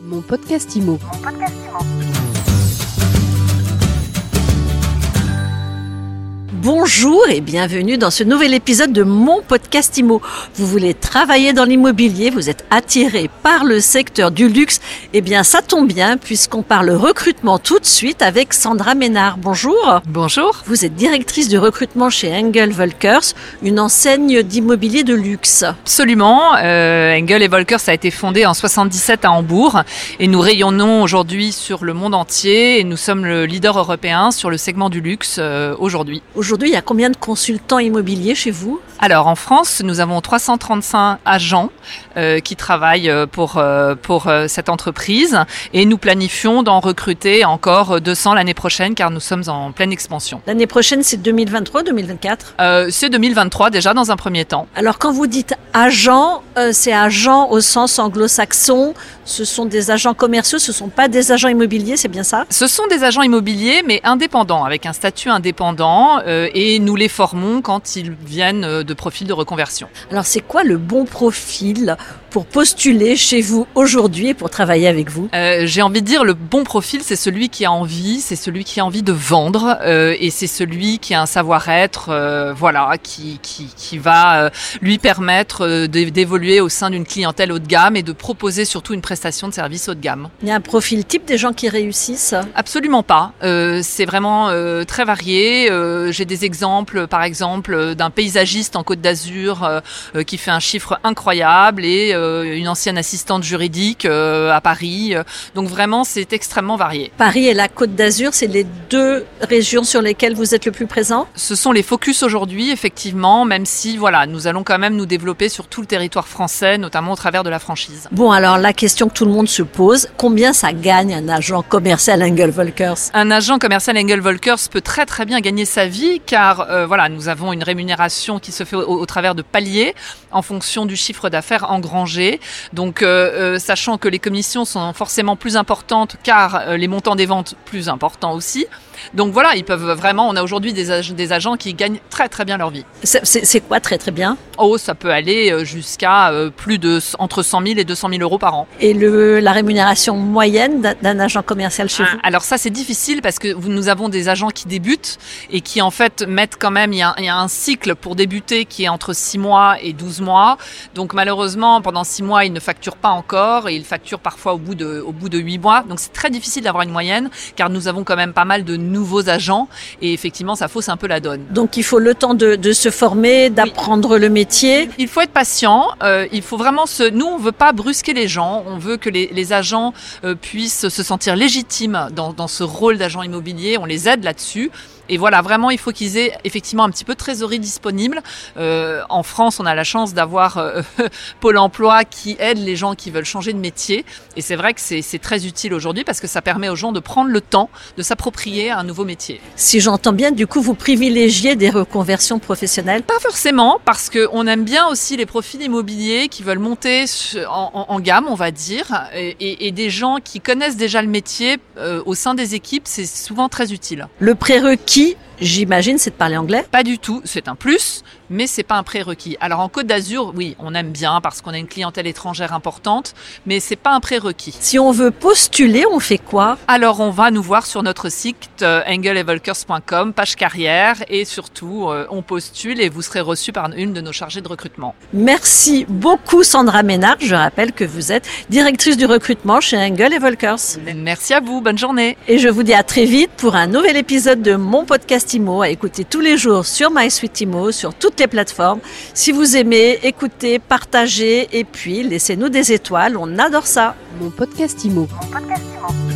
Mon podcast IMO. Bonjour et bienvenue dans ce nouvel épisode de mon podcast IMO. Vous voulez travailler dans l'immobilier, vous êtes attiré par le secteur du luxe, eh bien ça tombe bien puisqu'on parle recrutement tout de suite avec Sandra Ménard. Bonjour. Bonjour. Vous êtes directrice du recrutement chez Engel Volkers, une enseigne d'immobilier de luxe. Absolument. Euh, Engel et Volkers a été fondé en 77 à Hambourg et nous rayonnons aujourd'hui sur le monde entier et nous sommes le leader européen sur le segment du luxe euh, aujourd'hui. Aujourd'hui, il y a combien de consultants immobiliers chez vous? Alors en France, nous avons 335 agents euh, qui travaillent euh, pour, euh, pour euh, cette entreprise et nous planifions d'en recruter encore 200 l'année prochaine car nous sommes en pleine expansion. L'année prochaine, c'est 2023-2024 Euh, C'est 2023 déjà dans un premier temps. Alors quand vous dites agent, euh, c'est agent au sens anglo-saxon, ce sont des agents commerciaux, ce ne sont pas des agents immobiliers, c'est bien ça? Ce sont des agents immobiliers, mais indépendants, avec un statut indépendant, euh, et nous les formons quand ils viennent euh, de profils de reconversion. Alors c'est quoi le bon profil? Pour postuler chez vous aujourd'hui et pour travailler avec vous Euh, J'ai envie de dire, le bon profil, c'est celui qui a envie, c'est celui qui a envie de vendre, euh, et c'est celui qui a un savoir-être, euh, voilà, qui, qui, qui va lui permettre d'é- d'évoluer au sein d'une clientèle haut de gamme et de proposer surtout une prestation de service haut de gamme. Il y a un profil type des gens qui réussissent Absolument pas. C'est vraiment très varié. J'ai des exemples, par exemple, d'un paysagiste en Côte d'Azur qui fait un chiffre incroyable et une ancienne assistante juridique euh, à Paris. Euh, Donc vraiment, c'est extrêmement varié. Paris et la Côte d'Azur, c'est les deux régions sur lesquelles vous êtes le plus présent? Ce sont les focus aujourd'hui, effectivement, même si voilà, nous allons quand même nous développer sur tout le territoire français, notamment au travers de la franchise. Bon, alors la question que tout le monde se pose, combien ça gagne un agent commercial Engel Volkers Un agent commercial Engel Volkers peut très très bien gagner sa vie car euh, voilà, nous avons une rémunération qui se fait au, au travers de paliers en fonction du chiffre d'affaires engrangé. Donc euh, euh, sachant que les commissions sont forcément plus importantes car euh, les montants des ventes plus importants aussi. Donc voilà, ils peuvent vraiment on a aujourd'hui des, ag- des agents qui gagnent très très bien leur vie. C'est quoi très très bien? Oh, ça peut aller euh, jusqu'à euh, plus de entre 100 000 et 200 000 euros par an. Et le, la rémunération moyenne d'un- agent commercial chez Ah, vous? Alors ça c'est difficile parce que nous avons des agents qui débutent et qui en fait mettent quand même, il y a, il y a un cycle pour débuter qui est entre 6 mois et 12 mois. Donc malheureusement pendant 6 mois ils ne facturent pas encore et ils facturent parfois au bout de, au bout de 8 mois. Donc c'est très difficile d'avoir une moyenne car nous avons quand même pas mal de nouveaux agents et effectivement ça fausse un peu la donne. Donc il faut le temps de, de se former, d'apprendre le métier. Il faut être patient. euh, il faut vraiment se. Nous, on veut pas brusquer les gens. On veut que les, les agents euh, puissent se sentir légitimes dans, dans ce rôle d'agent immobilier. On les aide là-dessus. Et voilà, vraiment, il faut qu'ils aient effectivement un petit peu de trésorerie disponible. Euh, en France, on a la chance d'avoir euh, Pôle Emploi qui aide les gens qui veulent changer de métier. Et c'est vrai que c'est très utile aujourd'hui parce que ça permet aux gens de prendre le temps de s'approprier un nouveau métier. Si j'entends bien, du coup, vous privilégiez des reconversions professionnelles. Pas forcément, parce qu'on aime bien aussi les profils immobiliers qui veulent monter en, en- en gamme, on va dire, et, et- et des gens qui connaissent déjà le métier euh, au sein des équipes, c'est souvent très utile. Le prérequis, j'imagine, c'est de parler anglais. Pas du tout, c'est un plus, mais c'est pas un prérequis. Alors en Côte d'Azur, oui, on aime bien parce qu'on a une clientèle étrangère importante, mais c'est pas un prérequis. Si on veut postuler, on fait quoi? Alors on va nous voir sur notre site euh, engelevolkers.com, page carrière, et surtout euh, on postule et vous serez reçu par une de nos chargées de recrutement. Merci beaucoup Sandra Ménard. Je rappelle que vous êtes directrice du recrutement chez Engel et Volkers. Merci à vous, bonne journée. Et je vous dis à très vite pour un nouvel épisode de mon podcast IMO à écouter tous les jours sur MySuite IMO, sur toutes les plateformes. Si vous aimez, écoutez, partagez et puis laissez-nous des étoiles. On adore ça. Mon podcast IMO. Mon podcast Imo.